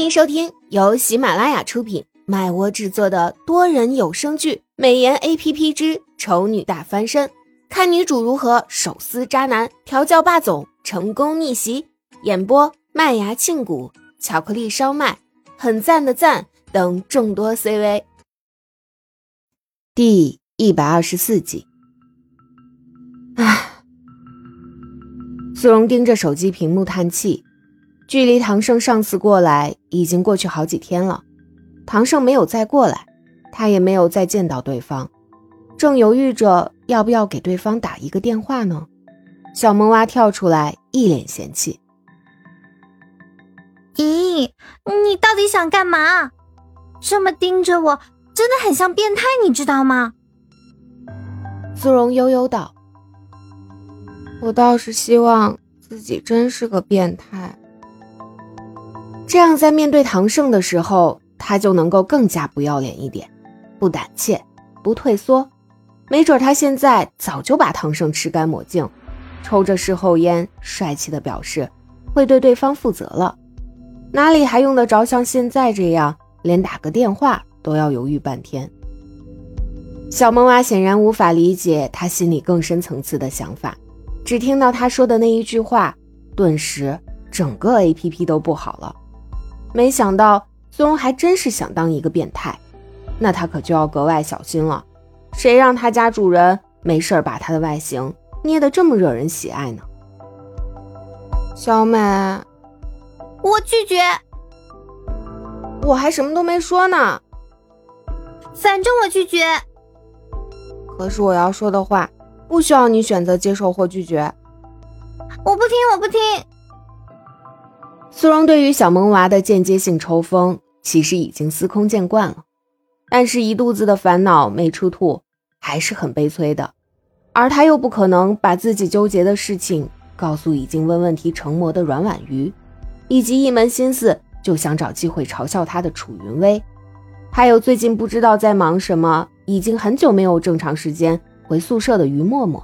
欢迎收听由喜马拉雅出品、麦窝制作的多人有声剧《美颜 A P P 之丑女大翻身》，看女主如何手撕渣男、调教霸总、成功逆袭。演播：麦芽庆谷、巧克力烧麦、很赞的赞等众多 C V。第一百二十四集。唉，苏荣盯着手机屏幕叹气。距离唐胜上次过来已经过去好几天了，唐胜没有再过来，他也没有再见到对方，正犹豫着要不要给对方打一个电话呢。小萌娃跳出来，一脸嫌弃：“咦，你到底想干嘛？这么盯着我，真的很像变态，你知道吗？”苏荣悠悠道：“我倒是希望自己真是个变态。”这样，在面对唐胜的时候，他就能够更加不要脸一点，不胆怯，不退缩。没准他现在早就把唐胜吃干抹净，抽着事后烟，帅气的表示会对对方负责了。哪里还用得着像现在这样，连打个电话都要犹豫半天？小萌娃显然无法理解他心里更深层次的想法，只听到他说的那一句话，顿时整个 A P P 都不好了。没想到苏荣还真是想当一个变态，那他可就要格外小心了。谁让他家主人没事把他的外形捏得这么惹人喜爱呢？小美，我拒绝。我还什么都没说呢。反正我拒绝。可是我要说的话，不需要你选择接受或拒绝。我不听，我不听。苏荣对于小萌娃的间接性抽风，其实已经司空见惯了，但是一肚子的烦恼没处吐，还是很悲催的。而他又不可能把自己纠结的事情告诉已经问问题成魔的阮婉瑜，以及一门心思就想找机会嘲笑他的楚云薇，还有最近不知道在忙什么，已经很久没有正常时间回宿舍的于默默。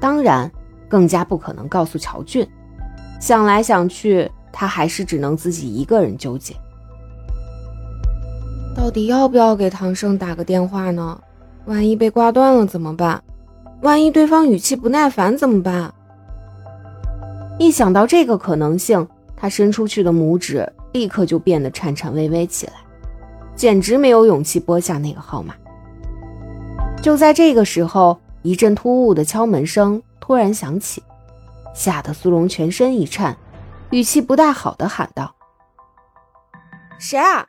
当然，更加不可能告诉乔俊。想来想去。他还是只能自己一个人纠结，到底要不要给唐胜打个电话呢？万一被挂断了怎么办？万一对方语气不耐烦怎么办？一想到这个可能性，他伸出去的拇指立刻就变得颤颤巍巍起来，简直没有勇气拨下那个号码。就在这个时候，一阵突兀的敲门声突然响起，吓得苏荣全身一颤。语气不大好的喊道：“谁啊？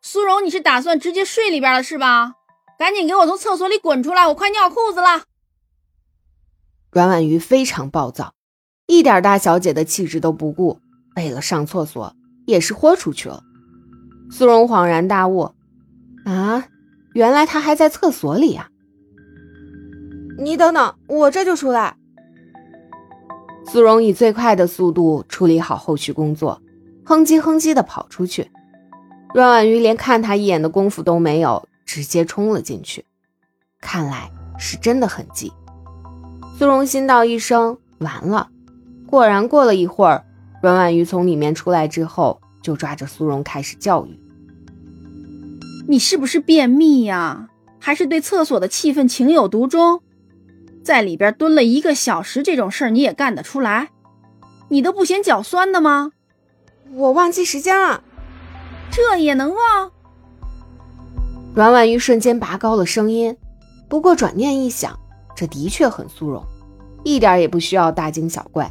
苏荣，你是打算直接睡里边了是吧？赶紧给我从厕所里滚出来，我快尿裤子了。”阮婉瑜非常暴躁，一点大小姐的气质都不顾，为了上厕所也是豁出去了。苏荣恍然大悟：“啊，原来他还在厕所里啊！你等等，我这就出来。”苏荣以最快的速度处理好后续工作，哼唧哼唧的跑出去。阮婉瑜连看他一眼的功夫都没有，直接冲了进去。看来是真的很急。苏荣心道一声：“完了。”果然，过了一会儿，阮婉瑜从里面出来之后，就抓着苏荣开始教育：“你是不是便秘呀？还是对厕所的气氛情有独钟？”在里边蹲了一个小时，这种事儿你也干得出来？你都不嫌脚酸的吗？我忘记时间了，这也能忘？阮婉玉瞬间拔高了声音，不过转念一想，这的确很苏荣，一点也不需要大惊小怪。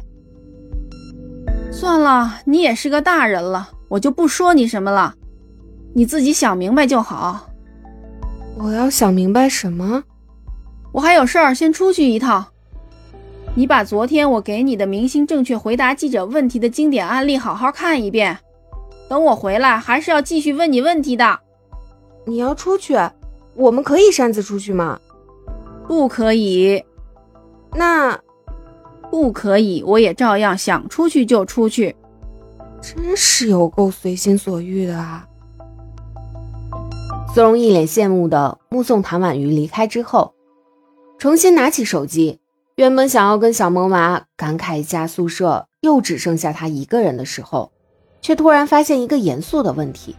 算了，你也是个大人了，我就不说你什么了，你自己想明白就好。我要想明白什么？我还有事儿，先出去一趟。你把昨天我给你的明星正确回答记者问题的经典案例好好看一遍。等我回来，还是要继续问你问题的。你要出去？我们可以擅自出去吗？不可以。那不可以，我也照样想出去就出去。真是有够随心所欲的啊！苏荣一脸羡慕的目送谭婉瑜离开之后。重新拿起手机，原本想要跟小萌娃感慨一下宿舍又只剩下他一个人的时候，却突然发现一个严肃的问题：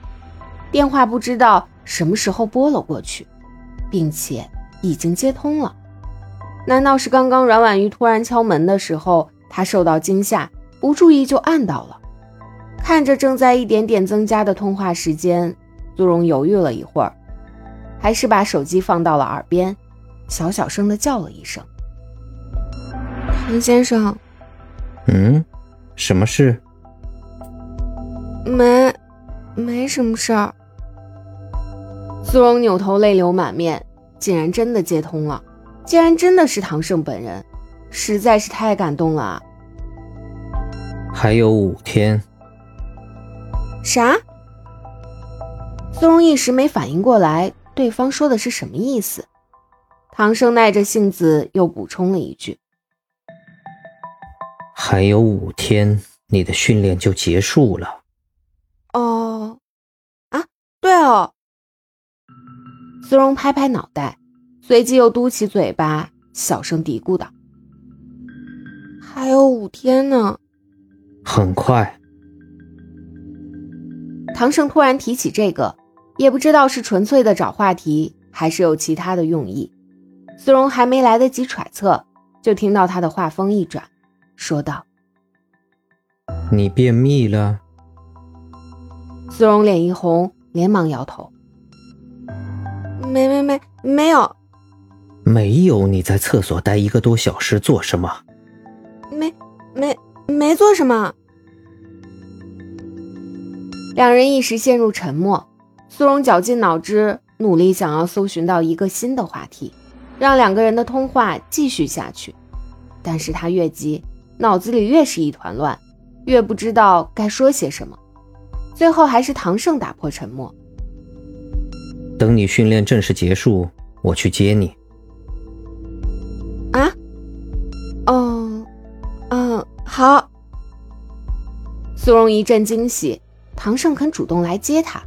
电话不知道什么时候拨了过去，并且已经接通了。难道是刚刚阮婉瑜突然敲门的时候，他受到惊吓，不注意就按到了？看着正在一点点增加的通话时间，苏荣犹豫了一会儿，还是把手机放到了耳边，小小声的叫了一声：“唐先生。”“嗯，什么事？”“没，没什么事儿。”苏荣扭头，泪流满面，竟然真的接通了，竟然真的是唐胜本人，实在是太感动了。还有五天。啥？苏荣一时没反应过来，对方说的是什么意思。唐生耐着性子又补充了一句：“还有五天，你的训练就结束了。”哦，啊，对哦。苏荣拍拍脑袋，随即又嘟起嘴巴，小声嘀咕道：“还有五天呢。”很快。唐胜突然提起这个，也不知道是纯粹的找话题，还是有其他的用意。苏荣还没来得及揣测，就听到他的话锋一转，说道：“你便秘了。”苏荣脸一红，连忙摇头：“没没没，没有，没有。你在厕所待一个多小时做什么？没没没做什么。”两人一时陷入沉默。苏荣绞尽脑汁，努力想要搜寻到一个新的话题，让两个人的通话继续下去。但是他越急，脑子里越是一团乱，越不知道该说些什么。最后还是唐胜打破沉默：“等你训练正式结束，我去接你。”啊？哦，嗯，好。苏荣一阵惊喜。唐胜肯主动来接他，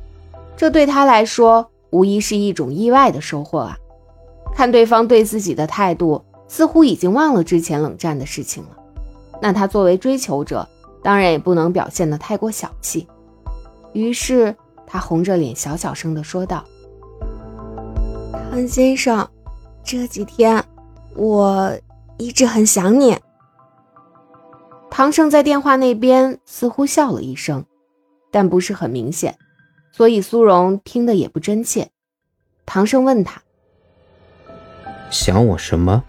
这对他来说无疑是一种意外的收获啊！看对方对自己的态度，似乎已经忘了之前冷战的事情了。那他作为追求者，当然也不能表现得太过小气。于是他红着脸，小小声地说道：“唐先生，这几天我一直很想你。”唐胜在电话那边似乎笑了一声。但不是很明显，所以苏荣听得也不真切。唐生问他：“想我什么？”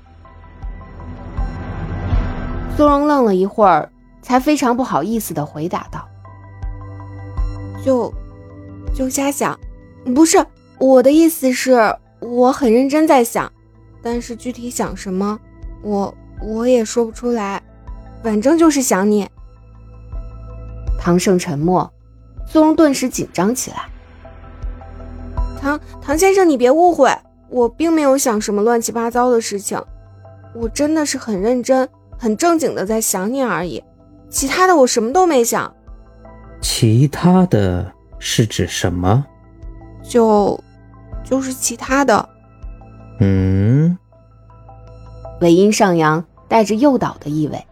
苏荣愣了一会儿，才非常不好意思的回答道：“就就瞎想，不是我的意思是，我很认真在想，但是具体想什么，我我也说不出来，反正就是想你。”唐胜沉默。苏荣顿时紧张起来。唐唐先生，你别误会，我并没有想什么乱七八糟的事情，我真的是很认真、很正经的在想你而已，其他的我什么都没想。其他的是指什么？就就是其他的。嗯。尾音上扬，带着诱导的意味。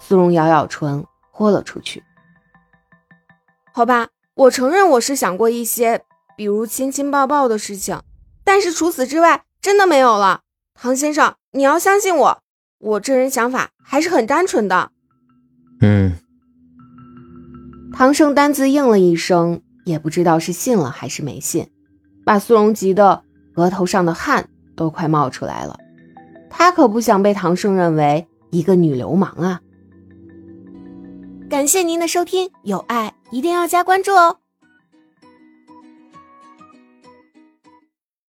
苏荣咬咬唇，豁了出去。好吧，我承认我是想过一些，比如亲亲抱抱的事情，但是除此之外，真的没有了。唐先生，你要相信我，我这人想法还是很单纯的。嗯。唐胜单字应了一声，也不知道是信了还是没信，把苏荣急得额头上的汗都快冒出来了。他可不想被唐胜认为一个女流氓啊。感谢您的收听，有爱一定要加关注哦。